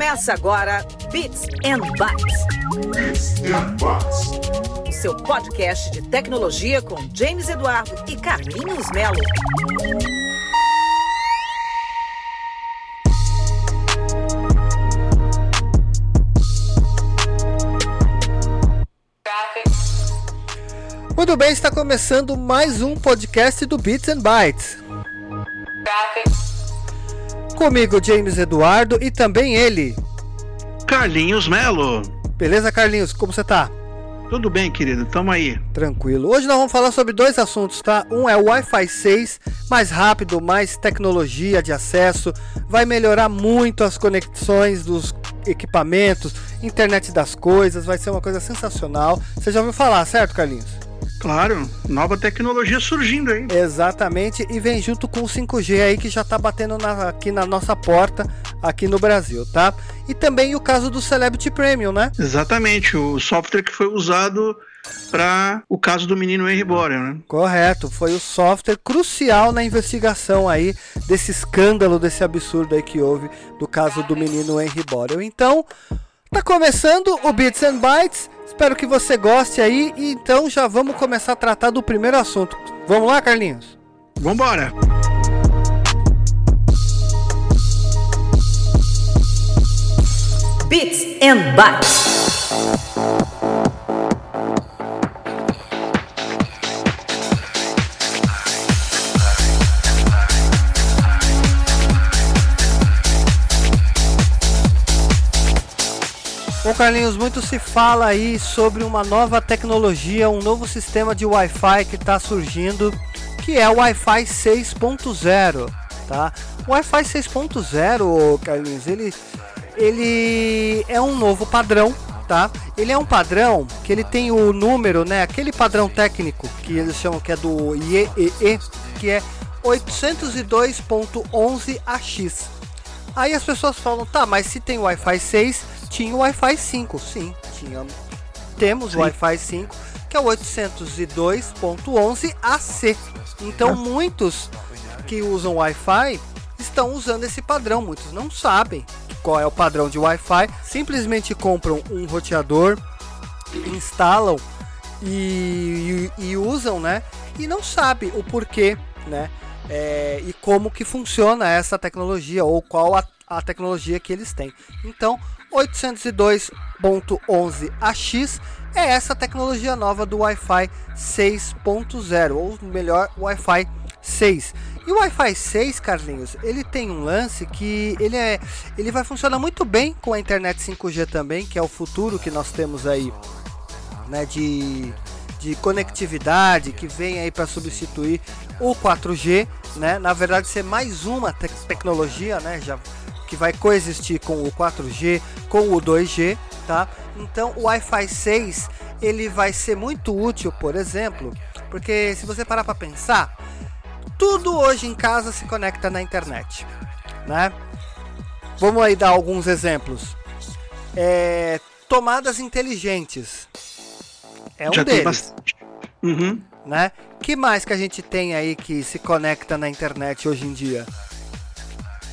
Começa agora Bits and Bytes. Bits and Bytes. O seu podcast de tecnologia com James Eduardo e Carlinhos Melo. Muito bem, está começando mais um podcast do Bits and Bytes. Comigo, James Eduardo e também ele. Carlinhos Melo. Beleza, Carlinhos? Como você tá? Tudo bem, querido? Tamo aí. Tranquilo. Hoje nós vamos falar sobre dois assuntos, tá? Um é o Wi-Fi 6, mais rápido, mais tecnologia de acesso, vai melhorar muito as conexões dos equipamentos, internet das coisas, vai ser uma coisa sensacional. Você já ouviu falar, certo, Carlinhos? Claro, nova tecnologia surgindo aí. Exatamente, e vem junto com o 5G aí que já está batendo na, aqui na nossa porta, aqui no Brasil, tá? E também o caso do Celebrity Premium, né? Exatamente, o software que foi usado para o caso do menino Henry Borer, né? Correto, foi o software crucial na investigação aí desse escândalo, desse absurdo aí que houve do caso do menino Henry Borer. Então, tá começando o Bits and Bytes. Espero que você goste aí e então já vamos começar a tratar do primeiro assunto. Vamos lá, Carlinhos? Vambora! Bits and Bytes. Bom, Carlinhos, muito se fala aí sobre uma nova tecnologia, um novo sistema de Wi-Fi que está surgindo, que é o Wi-Fi 6.0, tá? O Wi-Fi 6.0, Carlinhos, ele, ele é um novo padrão, tá? Ele é um padrão que ele tem o número, né? Aquele padrão técnico que eles chamam que é do IEEE, que é 802.11ax. Aí as pessoas falam, tá, mas se tem Wi-Fi 6, tinha o Wi-Fi 5. Sim, tinha, temos o Wi-Fi 5, que é o 802.11ac. Então, muitos que usam Wi-Fi estão usando esse padrão. Muitos não sabem qual é o padrão de Wi-Fi, simplesmente compram um roteador, instalam e, e, e usam, né? E não sabe o porquê, né? É, e como que funciona essa tecnologia ou qual a, a tecnologia que eles têm. Então, 802.11ax é essa tecnologia nova do Wi-Fi 6.0, ou melhor, Wi-Fi 6. E o Wi-Fi 6, Carlinhos, ele tem um lance que ele é, ele vai funcionar muito bem com a internet 5G também, que é o futuro que nós temos aí, né, de de conectividade que vem aí para substituir o 4G, né? Na verdade, ser mais uma te tecnologia, né? Já que vai coexistir com o 4G, com o 2G, tá? Então o Wi-Fi 6 ele vai ser muito útil, por exemplo, porque se você parar para pensar, tudo hoje em casa se conecta na internet, né? Vamos aí dar alguns exemplos. É, tomadas inteligentes é um Já deles. Uhum. né? Que mais que a gente tem aí que se conecta na internet hoje em dia?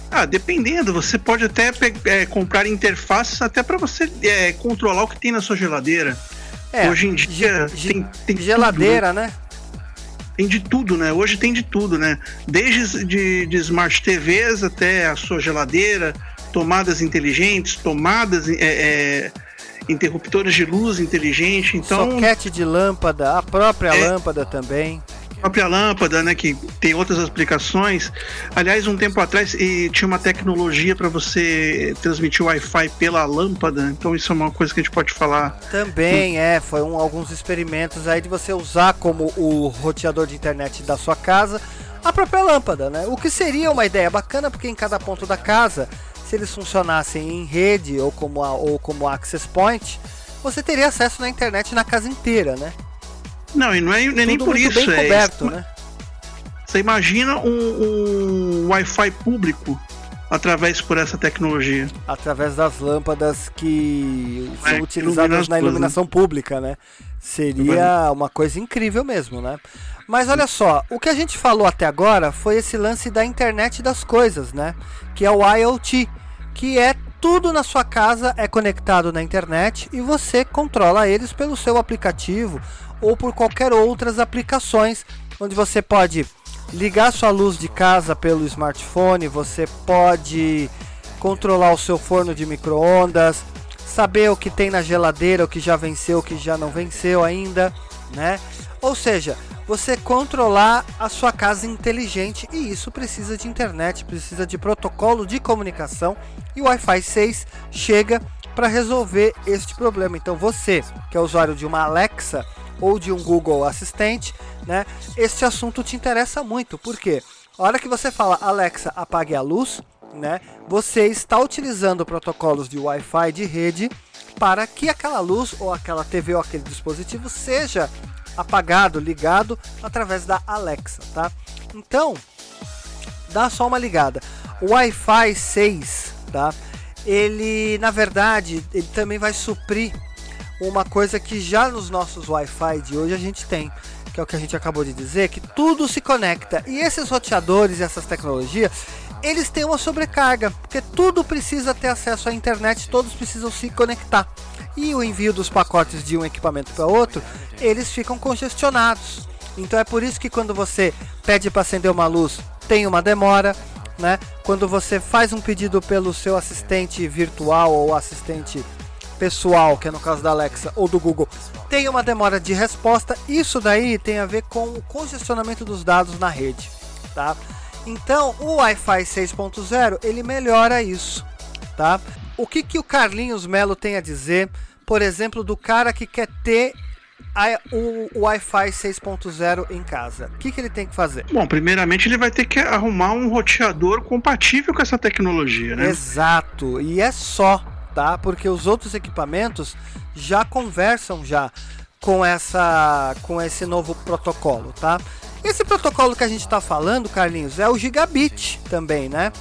Ah, dependendo, você pode até é, comprar interfaces até para você é, controlar o que tem na sua geladeira. É, Hoje em dia tem, tem geladeira, né? tudo, né? tem de tudo, né? Hoje tem de tudo, né? Desde de, de smart TVs até a sua geladeira, tomadas inteligentes, tomadas, é, é, interruptores de luz inteligente. Então, Soquete de lâmpada, a própria É. lâmpada também. A própria lâmpada, né, que tem outras aplicações. Aliás, um tempo atrás e tinha uma tecnologia para você transmitir Wi-Fi pela lâmpada. Então isso é uma coisa que a gente pode falar. Também é, foi um, alguns experimentos aí de você usar como o roteador de internet da sua casa a própria lâmpada, né? O que seria uma ideia bacana porque em cada ponto da casa, se eles funcionassem em rede ou como a, ou como access point, você teria acesso na internet na casa inteira, né? Não, e não é, não é nem por isso. bem é, coberto, né? Você imagina um, um Wi-Fi público através por essa tecnologia. Através das lâmpadas que É, são utilizadas na ruas, iluminação pública, né? Seria uma coisa incrível mesmo, né? Mas olha só, o que a gente falou até agora foi esse lance da internet das coisas, né? Que é o IoT, que é tudo na sua casa é conectado na internet e você controla eles pelo seu aplicativo ou por qualquer outras aplicações, onde você pode ligar sua luz de casa pelo smartphone, você pode controlar o seu forno de micro-ondas, saber o que tem na geladeira, o que já venceu, o que já não venceu ainda, né? Ou seja, você controlar a sua casa inteligente e isso precisa de internet, precisa de protocolo de comunicação e o Wi-Fi 6 chega para resolver este problema. Então você, que é usuário de uma Alexa ou de um Google Assistente, né? Este assunto te interessa muito, porque a hora que você fala Alexa, apague a luz, né? Você está utilizando protocolos de Wi-Fi de rede para que aquela luz ou aquela TV ou aquele dispositivo seja apagado, ligado através da Alexa, tá? Então, dá só uma ligada. O Wi-Fi 6, tá? Ele, na verdade, ele também vai suprir uma coisa que já nos nossos Wi-Fi de hoje a gente tem, que é o que a gente acabou de dizer, que tudo se conecta. E esses roteadores e essas tecnologias, eles têm uma sobrecarga, porque tudo precisa ter acesso à internet, todos precisam se conectar. E o envio dos pacotes de um equipamento para outro, eles ficam congestionados. Então é por isso que quando você pede para acender uma luz, tem uma demora, né? Quando você faz um pedido pelo seu assistente virtual ou assistente pessoal, que é no caso da Alexa ou do Google, tem uma demora de resposta. Isso daí tem a ver com o congestionamento dos dados na rede, tá? Então, o Wi-Fi 6.0 ele melhora isso, tá? O que que o Carlinhos Melo tem a dizer, por exemplo, do cara que quer ter a, o, o Wi-Fi 6.0 em casa? O que, que ele tem que fazer? Bom, primeiramente ele vai ter que arrumar um roteador compatível com essa tecnologia, né? Exato, e é só tá? Porque os outros equipamentos já conversam já com essa com esse novo protocolo, tá? Esse protocolo que a gente está falando, Carlinhos, é o gigabit também, né?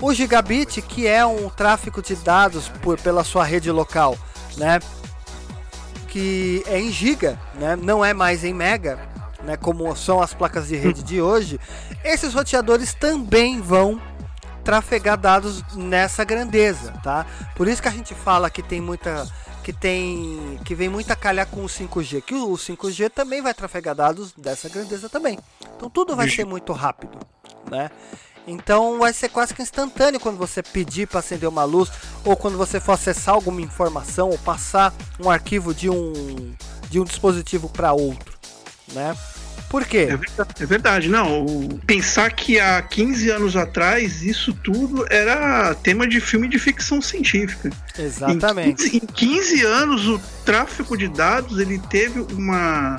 O gigabit que é um tráfego de dados por pela sua rede local, né? Que é em giga, né? Não é mais em mega, né? Como são as placas de rede de hoje. Esses roteadores também vão trafegar dados nessa grandeza, tá? Por isso que a gente fala que tem muita que tem que vem muita calhar com o 5G, que o 5G também vai trafegar dados dessa grandeza também. Então tudo vai ser muito rápido, né? Então vai ser quase que instantâneo quando você pedir para acender uma luz ou quando você for acessar alguma informação ou passar um arquivo de um de um dispositivo para outro, né? Por quê? É verdade, é verdade. não. Pensar que há 15 anos atrás isso tudo era tema de filme de ficção científica. Exatamente. Em 15, em 15 anos o tráfego de dados ele teve uma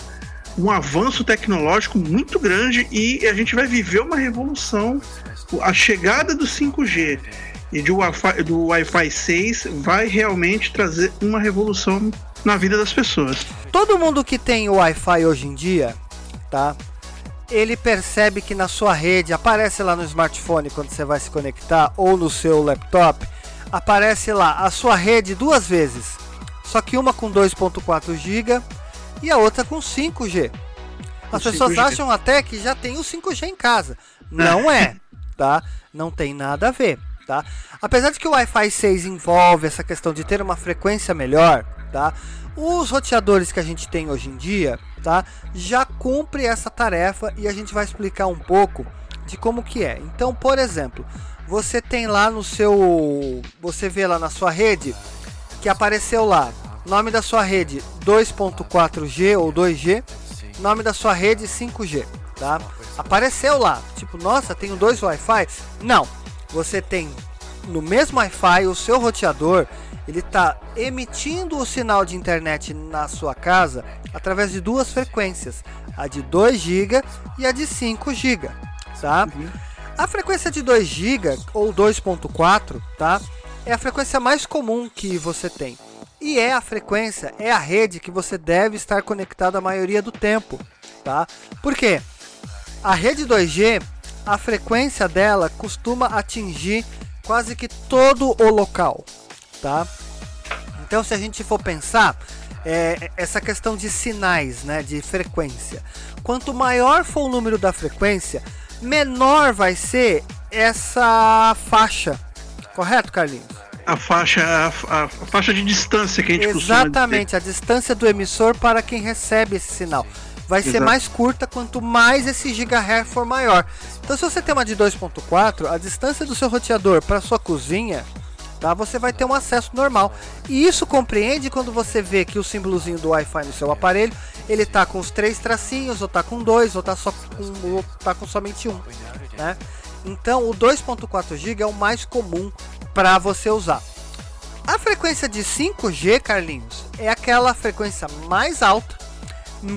um avanço tecnológico muito grande e a gente vai viver uma revolução. A chegada do 5G e do Wi-Fi, do Wi-Fi 6 vai realmente trazer uma revolução na vida das pessoas. Todo mundo que tem o Wi-Fi hoje em dia tá? Ele percebe que na sua rede, aparece lá no smartphone quando você vai se conectar ou no seu laptop, aparece lá a sua rede duas vezes. Só que uma com 2.4 GB e a outra com 5G. As o pessoas 5G. acham até que já tem o 5G em casa. Não é, tá? Não tem nada a ver, tá? Apesar de que o Wi-Fi 6 envolve essa questão de ter uma frequência melhor, tá? Os roteadores que a gente tem hoje em dia, tá? Já cumpre essa tarefa e a gente vai explicar um pouco de como que é. Então, por exemplo, você tem lá no seu, você vê lá na sua rede que apareceu lá, nome da sua rede 2.4G ou 2G, nome da sua rede 5G, tá? Apareceu lá, tipo, nossa, tenho dois Wi-Fi? Não, você tem no mesmo Wi-Fi o seu roteador ele está emitindo o sinal de internet na sua casa através de duas frequências, a de 2 GB e a de 5 GB, tá? Uhum. A frequência de 2 GB ou 2.4, tá? É a frequência mais comum que você tem. E é a frequência, é a rede que você deve estar conectado a maioria do tempo, tá? Por quê? A rede 2G, a frequência dela costuma atingir quase que todo o local, tá? Então, se a gente for pensar, é, essa questão de sinais, né, de frequência, quanto maior for o número da frequência, menor vai ser essa faixa, correto, Carlinhos? a faixa, a, a, faixa de distância que a gente Exatamente, a distância do emissor para quem recebe esse sinal. Vai Exato. ser mais curta quanto mais esse gigahertz for maior. Então, se você tem uma de 2.4, a distância do seu roteador para sua cozinha, tá? Você vai ter um acesso normal. E isso compreende quando você vê que o símbolozinho do Wi-Fi no seu aparelho, ele tá com os três tracinhos, ou tá com dois, ou tá só com, ou tá com somente um, né? Então, o 2.4 GB é o mais comum para você usar. A frequência de 5G, Carlinhos, é aquela frequência mais alta,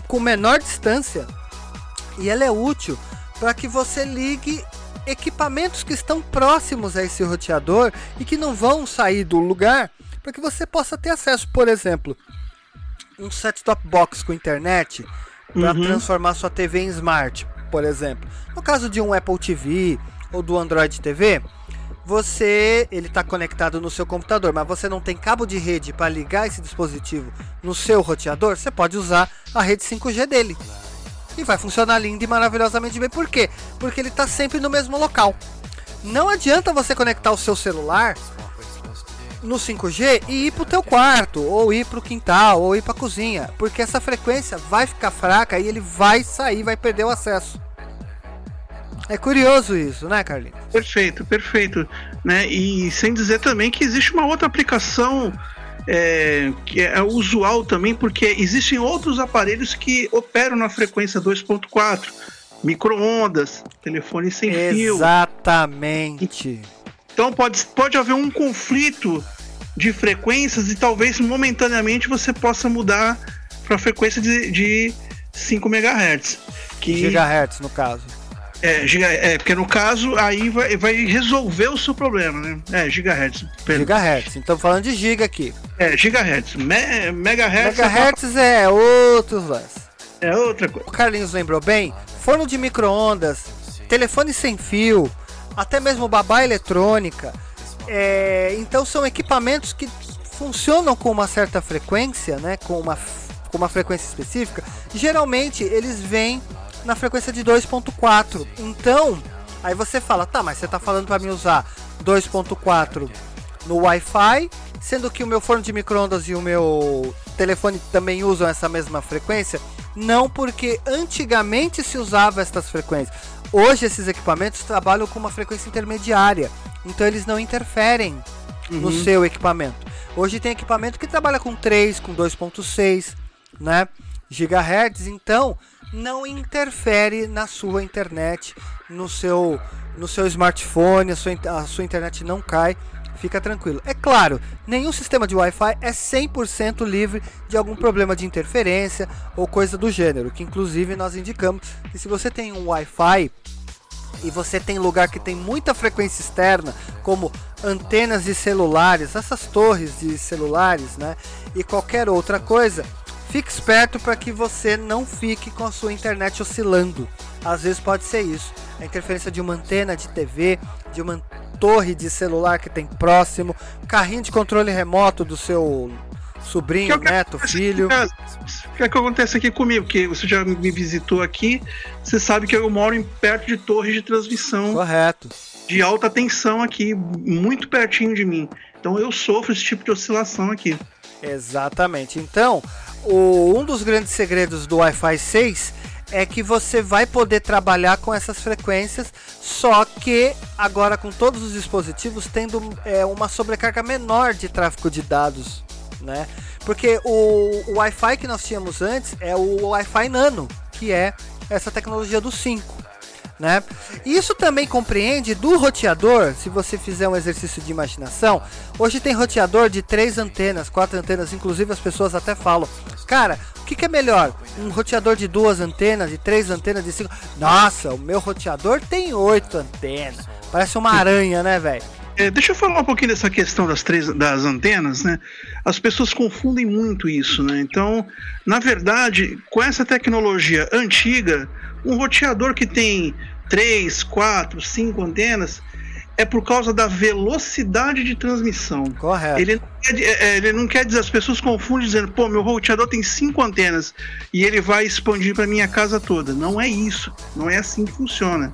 com menor distância, e ela é útil para que você ligue equipamentos que estão próximos a esse roteador e que não vão sair do lugar para que você possa ter acesso, por exemplo, um set-top box com internet para uhum. transformar sua TV em smart, por exemplo. No caso de um Apple TV ou do Android TV, você ele está conectado no seu computador, mas você não tem cabo de rede para ligar esse dispositivo no seu roteador, você pode usar a rede 5G dele. E vai funcionar lindo e maravilhosamente bem. Por quê? Porque ele está sempre no mesmo local. Não adianta você conectar o seu celular no 5G e ir para o teu quarto, ou ir para o quintal, ou ir para a cozinha, porque essa frequência vai ficar fraca e ele vai sair, vai perder o acesso. É curioso isso, né, Carlinhos? Perfeito, perfeito. Né? E sem dizer também que existe uma outra aplicação é, que é usual também, porque existem outros aparelhos que operam na frequência 2.4. Micro-ondas, telefone sem Exatamente. fio. Exatamente. Então pode, pode haver um conflito de frequências e talvez momentaneamente você possa mudar para a frequência de, de 5 MHz. Que, gigahertz, no caso. É, giga, é, porque no caso aí vai, vai resolver o seu problema, né? É, gigahertz. Perdão. Gigahertz, então falando de giga aqui. É, gigahertz. Me, megahertz. Megahertz é, é outros lance. É outra coisa. O Carlinhos lembrou bem? Forno de micro-ondas, telefone sem fio, até mesmo babá eletrônica. É, então são equipamentos que funcionam com uma certa frequência, né? Com uma, com uma frequência específica. Geralmente eles vêm na frequência de 2.4. Então, aí você fala, tá, mas você está falando para mim usar 2.4 no Wi-Fi, sendo que o meu forno de microondas e o meu telefone também usam essa mesma frequência? Não, porque antigamente se usava estas frequências. Hoje esses equipamentos trabalham com uma frequência intermediária, então eles não interferem uhum. no seu equipamento. Hoje tem equipamento que trabalha com 3, com 2.6, né? Gigahertz, então não interfere na sua internet, no seu, no seu smartphone, a sua, a sua internet não cai, fica tranquilo. É claro, nenhum sistema de Wi-Fi é 100% livre de algum problema de interferência ou coisa do gênero, que inclusive nós indicamos que se você tem um Wi-Fi e você tem lugar que tem muita frequência externa, como antenas de celulares, essas torres de celulares, né, e qualquer outra coisa, Fique esperto para que você não fique com a sua internet oscilando. Às vezes pode ser isso. A interferência de uma antena de TV, de uma torre de celular que tem próximo, carrinho de controle remoto do seu sobrinho, que é neto, filho. O que é que acontece aqui comigo? Que você já me visitou aqui, você sabe que eu moro em perto de torres de transmissão. Correto. De alta tensão aqui, muito pertinho de mim. Então eu sofro esse tipo de oscilação aqui. Exatamente. Então, o, um dos grandes segredos do Wi-Fi 6 é que você vai poder trabalhar com essas frequências, só que agora com todos os dispositivos tendo é, uma sobrecarga menor de tráfego de dados, né? Porque o, o Wi-Fi que nós tínhamos antes é o Wi-Fi Nano, que é essa tecnologia do 5 né? Isso também compreende do roteador, se você fizer um exercício de imaginação. Hoje tem roteador de três antenas, quatro antenas, inclusive as pessoas até falam, cara, o que, que é melhor? Um roteador de duas antenas, de três antenas, de cinco? Nossa, o meu roteador tem oito antenas. Parece uma aranha, né, velho? É, deixa eu falar um pouquinho dessa questão das três das antenas, né? As pessoas confundem muito isso, né? Então, na verdade, com essa tecnologia antiga, um roteador que tem três, quatro, cinco antenas é por causa da velocidade de transmissão. Correto. Ele não quer, é, é, ele não quer dizer, as pessoas confundem dizendo, pô, meu roteador tem cinco antenas e ele vai expandir para minha casa toda. Não é isso. Não é assim que funciona.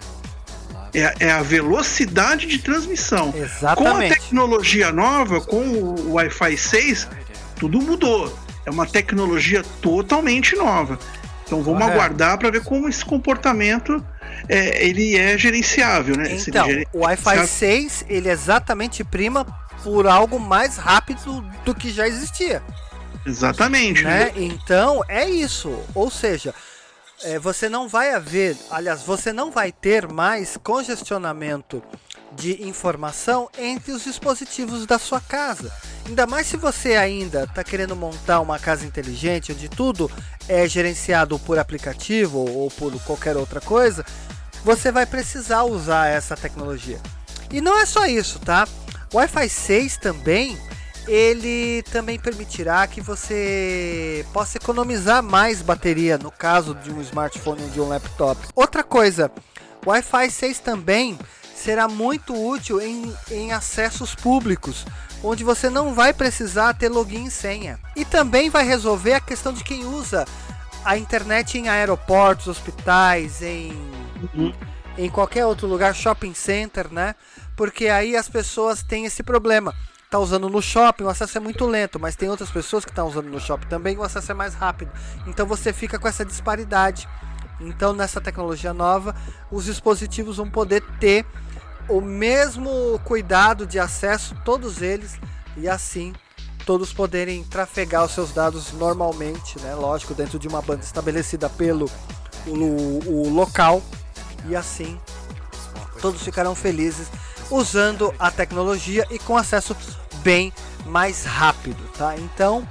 É, é a velocidade de transmissão. Exatamente. Com a tecnologia nova, com o Wi-Fi 6, tudo mudou. É uma tecnologia totalmente nova. Então vamos Correto. aguardar para ver como esse comportamento é, ele é gerenciável, né? Então, o Wi-Fi se- 6 ele exatamente prima por algo mais rápido do que já existia, Exatamente. né? Então é isso. Ou seja, é, você não vai haver, aliás, você não vai ter mais congestionamento de informação entre os dispositivos da sua casa. Ainda mais se você ainda está querendo montar uma casa inteligente, onde tudo é gerenciado por aplicativo ou por qualquer outra coisa, você vai precisar usar essa tecnologia. E não é só isso, tá? O Wi-Fi 6 também, ele também permitirá que você possa economizar mais bateria no caso de um smartphone ou de um laptop. Outra coisa, o Wi-Fi 6 também será muito útil em, em acessos públicos, onde você não vai precisar ter login e senha. E também vai resolver a questão de quem usa a internet em aeroportos, hospitais, em Uhum. em qualquer outro lugar, shopping center, né? Porque aí as pessoas têm esse problema. Tá usando no shopping, o acesso é muito lento, mas tem outras pessoas que estão usando no shopping também, o acesso é mais rápido. Então você fica com essa disparidade. Então nessa tecnologia nova, os dispositivos vão poder ter o mesmo cuidado de acesso, todos eles, e assim todos poderem trafegar os seus dados normalmente, né? Lógico, dentro de uma banda estabelecida pelo o, o local e assim todos ficarão felizes usando a tecnologia e com acesso bem mais rápido, tá? Então,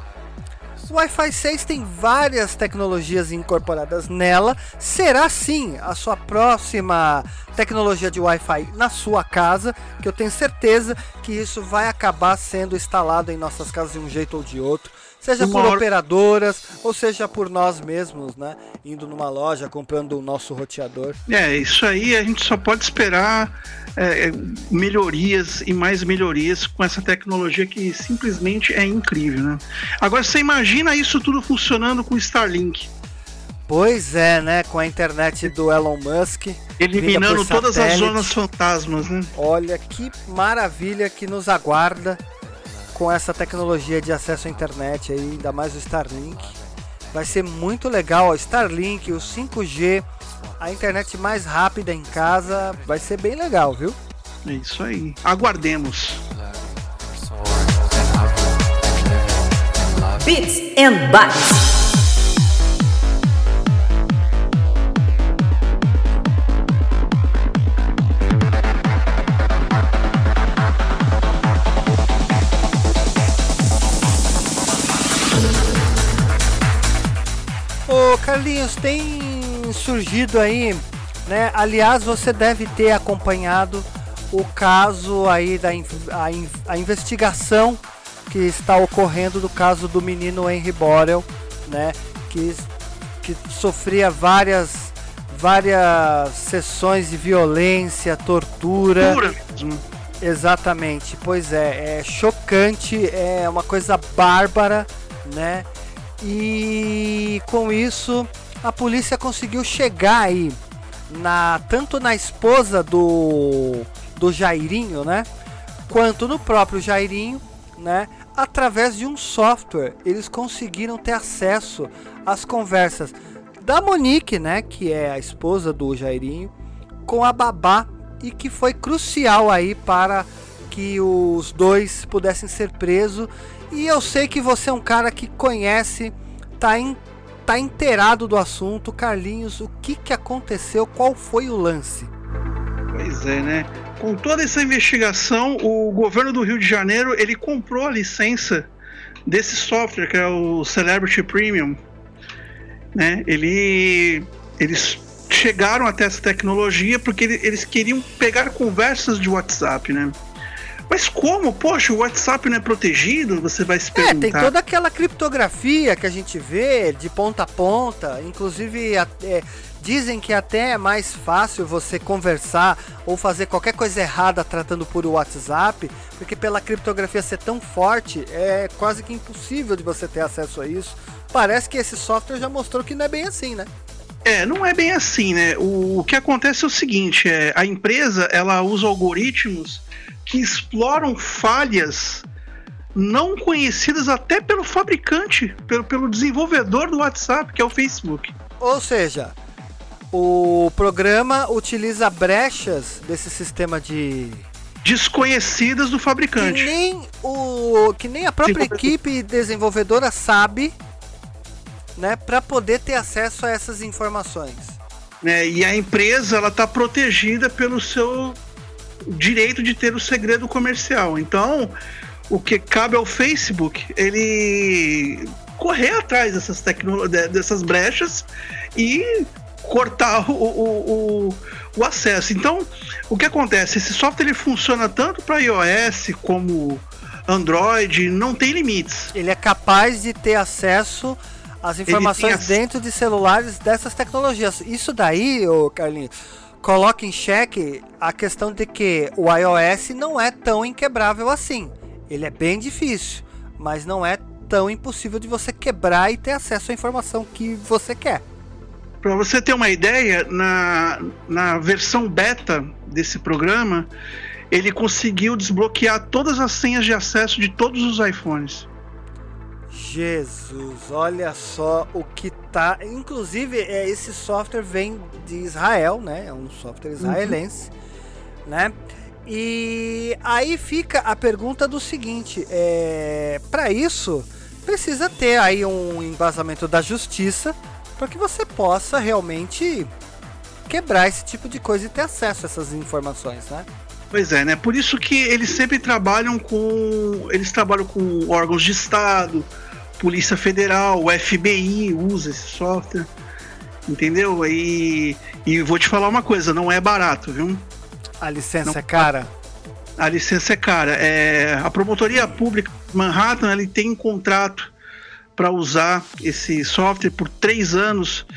o Wi-Fi 6 tem várias tecnologias incorporadas nela. Será sim a sua próxima tecnologia de Wi-Fi na sua casa, que eu tenho certeza que isso vai acabar sendo instalado em nossas casas de um jeito ou de outro. Seja por hora- operadoras, ou seja por nós mesmos, né? Indo numa loja, comprando o nosso roteador. É, isso aí a gente só pode esperar é, é, melhorias e mais melhorias com essa tecnologia que simplesmente é incrível, né? Agora você imagina isso tudo funcionando com o Starlink, Pois é, né? Com a internet do Elon Musk. eliminando todas as zonas fantasmas, né? Olha que maravilha que nos aguarda com essa tecnologia de acesso à internet aí, ainda mais o Starlink. Vai ser muito legal, ó, Starlink, o 5G, a internet mais rápida em casa, vai ser bem legal, viu? É isso aí. Aguardemos. Bits and Bytes. Carlinhos, tem surgido aí, né? Aliás, você deve ter acompanhado o caso aí da a, a investigação que está ocorrendo do caso do menino Henry Borel, né? Que, que sofria várias várias sessões de violência, tortura. Mesmo. Exatamente, pois é, é chocante, é uma coisa bárbara, né? E com isso a polícia conseguiu chegar aí na tanto na esposa do do Jairinho, né? Quanto no próprio Jairinho, né? Através de um software, eles conseguiram ter acesso às conversas da Monique, né, que é a esposa do Jairinho, com a babá e que foi crucial aí para que os dois pudessem ser presos. E eu sei que você é um cara que conhece, tá, in, tá inteirado do assunto. Carlinhos, o que, que aconteceu? Qual foi o lance? Pois é, né? Com toda essa investigação, o governo do Rio de Janeiro ele comprou a licença desse software que é o Celebrity Premium, né? Ele, eles chegaram até essa tecnologia porque ele- eles queriam pegar conversas de WhatsApp, né? Mas como? Poxa, o WhatsApp não é protegido? Você vai se É, perguntar. tem toda aquela criptografia que a gente vê de ponta a ponta. Inclusive, até- dizem que até é mais fácil você conversar ou fazer qualquer coisa errada tratando por WhatsApp, porque pela criptografia ser tão forte, é quase que impossível de você ter acesso a isso. Parece que esse software já mostrou que não é bem assim, né? É, não é bem assim, né? O, o que acontece é o seguinte: é, a empresa ela usa algoritmos que exploram falhas não conhecidas até pelo fabricante, pelo, pelo desenvolvedor do WhatsApp, que é o Facebook. Ou seja, o programa utiliza brechas desse sistema de desconhecidas do fabricante. Que nem o que nem a própria equipe desenvolvedora sabe, né, para poder ter acesso a essas informações. É, e a empresa ela está protegida pelo seu direito de ter o segredo comercial. Então, o que cabe ao Facebook, ele correr atrás dessas dessas brechas e cortar o, o, o, o, acesso. Então, o que acontece? Esse software ele funciona tanto para iOS como Android, não tem limites. Ele é capaz de ter acesso às informações dentro de celulares dessas tecnologias. Isso daí, ô Carlinhos, coloca em xeque a questão de que o iOS não é tão inquebrável assim. Ele é bem difícil, mas não é tão impossível de você quebrar e ter acesso à informação que você quer. Para você ter uma ideia, na, na versão beta desse programa, ele conseguiu desbloquear todas as senhas de acesso de todos os iPhones. Jesus, olha só o que tá. Inclusive, é, esse software vem de Israel, né? É um software uhum. israelense, uhum. né? E aí fica a pergunta do seguinte: é, para isso precisa ter aí um embasamento da justiça para que você possa realmente quebrar esse tipo de coisa e ter acesso a essas informações, né? Pois é, né? Por isso que eles sempre trabalham com. Eles trabalham com órgãos de Estado, Polícia Federal, o FBI usa esse software. Entendeu? E, e vou te falar uma coisa, não é barato, viu? A licença não, é cara? A licença é cara. É, a promotoria pública Manhattan ele tem um contrato para usar esse software por três anos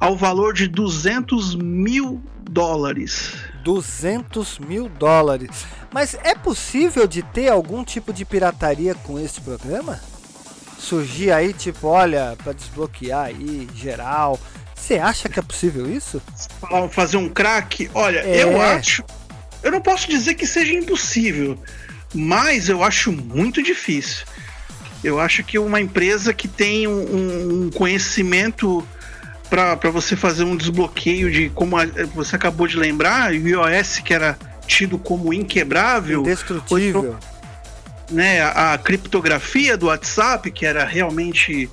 ao valor de 200 mil dólares. 200 mil dólares. Mas é possível de ter algum tipo de pirataria com esse programa? Surgir aí, tipo, olha, para desbloquear aí geral. Você acha que é possível isso? Fazer um crack? Olha, é. eu acho. Eu não posso dizer que seja impossível, mas eu acho muito difícil. Eu acho que uma empresa que tem um, um conhecimento para você fazer um desbloqueio de como a, você acabou de lembrar, o iOS que era tido como inquebrável, indestrutível, né, a, a, criptografia do WhatsApp que era realmente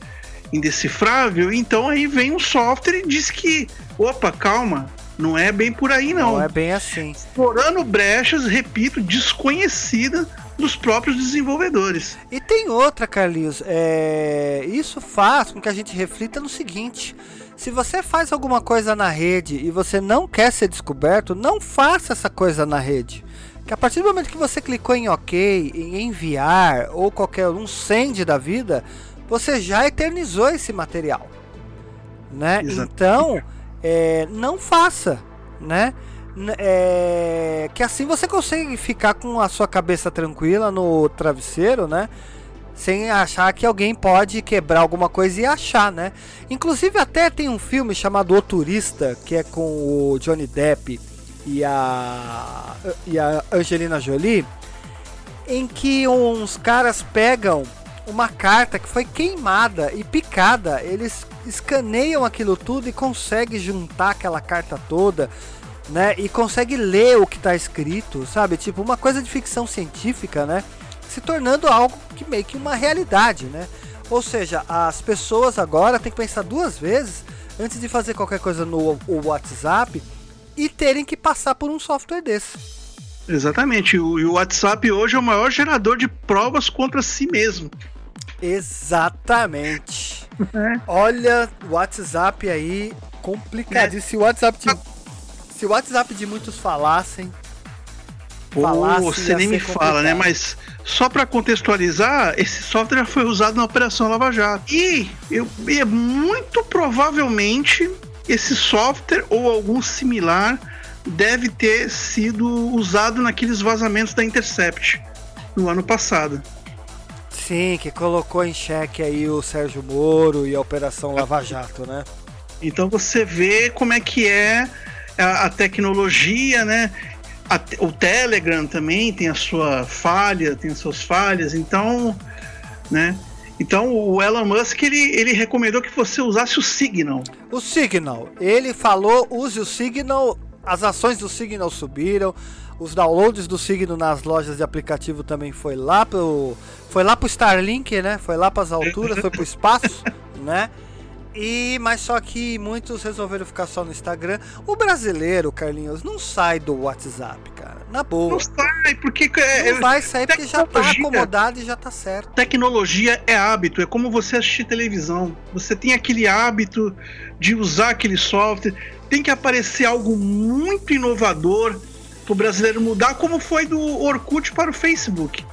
indecifrável, então aí vem um software e diz que, opa, calma, não é bem por aí não. Não é bem assim. Explorando brechas, repito, desconhecidas dos próprios desenvolvedores. E tem outra, Carlinhos. É... Isso faz com que a gente reflita no seguinte: se você faz alguma coisa na rede e você não quer ser descoberto, não faça essa coisa na rede. Que a partir do momento que você clicou em OK, em enviar ou qualquer um send da vida, você já eternizou esse material, né? Então, é, não faça, né? É, que assim você consegue ficar com a sua cabeça tranquila no travesseiro, né? Sem achar que alguém pode quebrar alguma coisa e achar, né? Inclusive até tem um filme chamado O Turista, que é com o Johnny Depp e a, e a Angelina Jolie, em que uns caras pegam uma carta que foi queimada e picada. Eles escaneiam aquilo tudo e conseguem juntar aquela carta toda né? E consegue ler o que está escrito, sabe? Tipo, uma coisa de ficção científica, né? Se tornando algo que meio que uma realidade, né? Ou seja, as pessoas agora têm que pensar duas vezes antes de fazer qualquer coisa no WhatsApp e terem que passar por um software desse. Exatamente. O, o WhatsApp hoje é o maior gerador de provas contra si mesmo. Exatamente. É. Olha, o WhatsApp aí complicadíssimo. É. O WhatsApp te se o WhatsApp de muitos falassem. Pô, você nem me fala, né? Mas só para contextualizar, esse software foi usado na Operação Lava Jato. E, eu, e muito provavelmente esse software ou algum similar deve ter sido usado naqueles vazamentos da Intercept no ano passado. Sim, que colocou em xeque aí o Sérgio Moro e a Operação Lava Jato, né? Então você vê como é que é a, a tecnologia, né? A, o Telegram também tem a sua falha, tem as suas falhas, então, né? Então o Elon Musk ele, ele recomendou que você usasse o Signal. O Signal, ele falou use o Signal, as ações do Signal subiram, os downloads do Signal nas lojas de aplicativo também foi lá pro foi lá pro Starlink, né? Foi lá para as alturas, foi pro espaço, né? E, mas só que muitos resolveram ficar só no Instagram. O brasileiro, Carlinhos, não sai do WhatsApp, cara. Na boa. Não sai, porque. É, não vai sair porque já tá acomodado e já tá certo. Tecnologia é hábito, é como você assistir televisão. Você tem aquele hábito de usar aquele software. Tem que aparecer algo muito inovador pro brasileiro mudar, como foi do Orkut para o Facebook.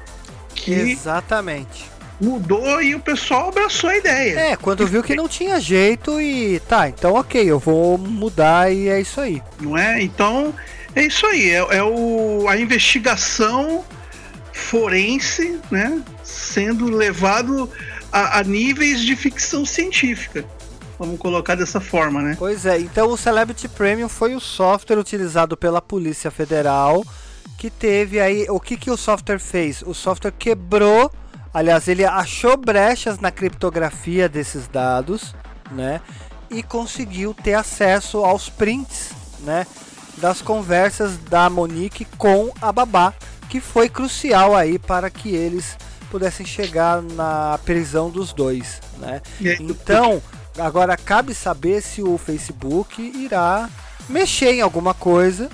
Que Exatamente mudou e o pessoal abraçou a ideia. É, quando viu que não tinha jeito e tá, então ok, eu vou mudar e é isso aí. Não é? Então é isso aí, é, é o, a investigação forense, né, sendo levado a, a níveis de ficção científica. Vamos colocar dessa forma, né? Pois é, então o Celebrity Premium foi o software utilizado pela Polícia Federal que teve aí. O que, que o software fez? O software quebrou Aliás, ele achou brechas na criptografia desses dados, né? E conseguiu ter acesso aos prints, né? Das conversas da Monique com a Babá, que foi crucial aí para que eles pudessem chegar na prisão dos dois, né? Então, agora cabe saber se o Facebook irá mexer em alguma coisa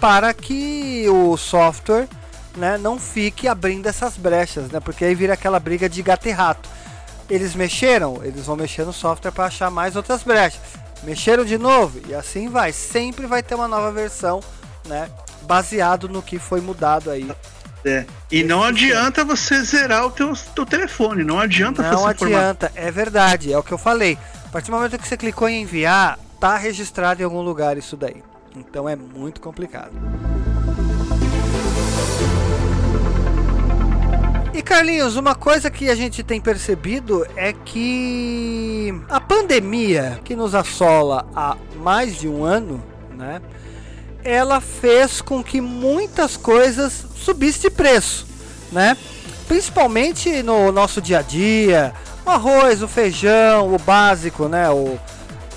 para que o software né, não fique abrindo essas brechas, né? Porque aí vira aquela briga de gato e rato. Eles mexeram, eles vão mexer no software para achar mais outras brechas. Mexeram de novo e assim vai. Sempre vai ter uma nova versão, né? Baseado no que foi mudado aí. É. E não adianta você zerar o teu, teu telefone, não adianta Não adianta, é verdade, é o que eu falei. A partir do momento que você clicou em enviar, tá registrado em algum lugar isso daí. Então é muito complicado. E Carlinhos, uma coisa que a gente tem percebido é que a pandemia que nos assola há mais de um ano, né? Ela fez com que muitas coisas subissem de preço, né? Principalmente no nosso dia a dia, o arroz, o feijão, o básico, né? O,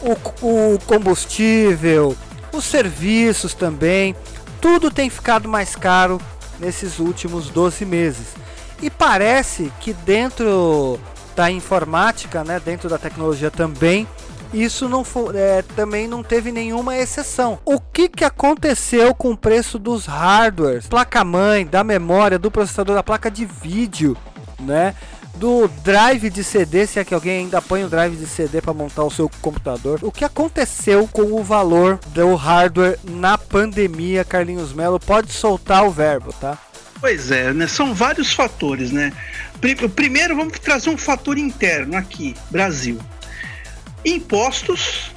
o, o combustível, os serviços também, tudo tem ficado mais caro nesses últimos 12 meses. E parece que dentro da informática, né, dentro da tecnologia também, isso não foi, é, também não teve nenhuma exceção. O que, que aconteceu com o preço dos hardwares, placa-mãe, da memória, do processador, da placa de vídeo, né? Do drive de CD, se é que alguém ainda põe o drive de CD para montar o seu computador. O que aconteceu com o valor do hardware na pandemia, Carlinhos Melo? Pode soltar o verbo, tá? Pois é, né? São vários fatores, né? Primeiro, vamos trazer um fator interno aqui, Brasil. Impostos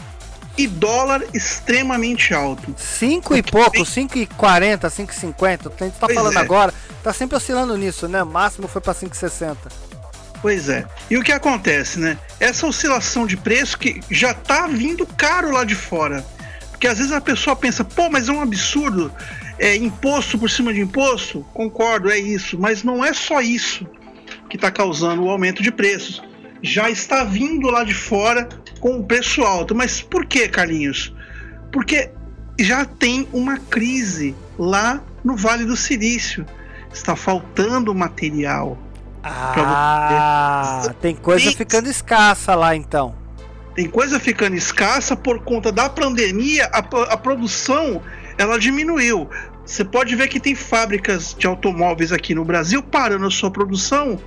e dólar extremamente alto. 5 e pouco, 5,40, 5,50. A gente tá pois falando é. agora, tá sempre oscilando nisso, né? O máximo foi para 5,60. Pois é. E o que acontece, né? Essa oscilação de preço que já tá vindo caro lá de fora. Porque às vezes a pessoa pensa, pô, mas é um absurdo é, imposto por cima de imposto, concordo, é isso, mas não é só isso que está causando o aumento de preços. Já está vindo lá de fora com o preço alto. Mas por que, Carlinhos? Porque já tem uma crise lá no Vale do Silício. Está faltando material. Ah, tem coisa tem, ficando escassa lá então. Tem coisa ficando escassa por conta da pandemia, a, a produção ela diminuiu. Você pode ver que tem fábricas de automóveis aqui no Brasil parando a sua produção,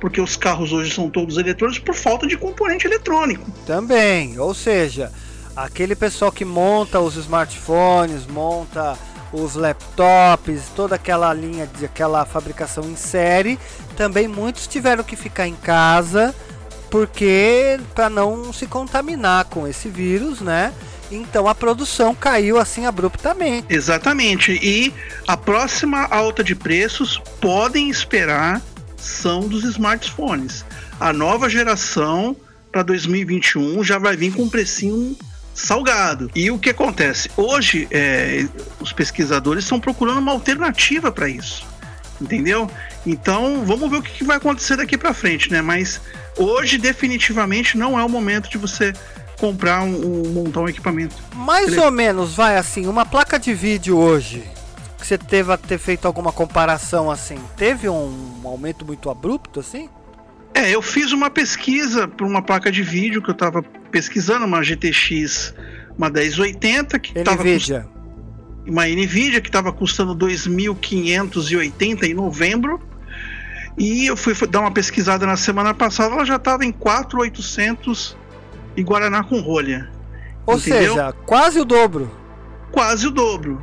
porque os carros hoje são todos eletrônicos por falta de componente eletrônico. Também, ou seja, aquele pessoal que monta os smartphones, monta os laptops, toda aquela linha de aquela fabricação em série, também muitos tiveram que ficar em casa porque para não se contaminar com esse vírus, né? Então a produção caiu assim abruptamente. Exatamente. E a próxima alta de preços podem esperar são dos smartphones. A nova geração para 2021 já vai vir com um precinho salgado. E o que acontece? Hoje, é, os pesquisadores estão procurando uma alternativa para isso. Entendeu? Então, vamos ver o que vai acontecer daqui para frente, né? Mas hoje, definitivamente, não é o momento de você comprar um, um montar um equipamento. Mais Ele... ou menos, vai assim, uma placa de vídeo hoje, que você teve a ter feito alguma comparação assim, teve um aumento muito abrupto assim? É, eu fiz uma pesquisa para uma placa de vídeo que eu estava pesquisando, uma GTX, uma 1080 que estava Nvidia. uma Nvidia que estava custando 2.580 em novembro. E eu fui dar uma pesquisada na semana passada, ela já estava em 4.800 e Guaraná com rolha. Ou entendeu? seja, quase o dobro. Quase o dobro.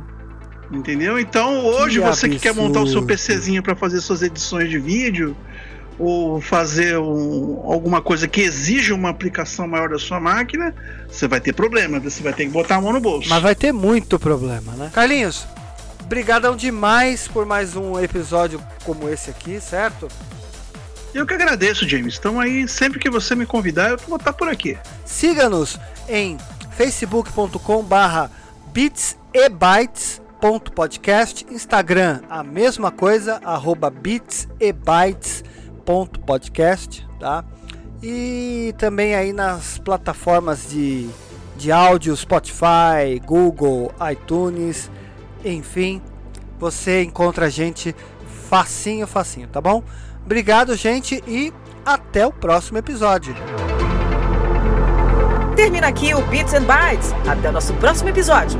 Entendeu? Então, hoje que você absurdo. que quer montar o seu PCzinho para fazer suas edições de vídeo, ou fazer um, alguma coisa que exija uma aplicação maior da sua máquina, você vai ter problema, você vai ter que botar a mão no bolso. Mas vai ter muito problema, né? Carlinhos, brigadão demais por mais um episódio como esse aqui, certo? Eu que agradeço, James. Então aí, sempre que você me convidar, eu vou estar por aqui. Siga-nos em facebook.com barra bits.podcast, Instagram a mesma coisa, arroba bits.bytes podcast, tá? E também aí nas plataformas de, de áudio, Spotify, Google, iTunes, enfim, você encontra a gente facinho, facinho, tá bom? Obrigado, gente, e até o próximo episódio. Termina aqui o Bits and Bytes. Até o nosso próximo episódio.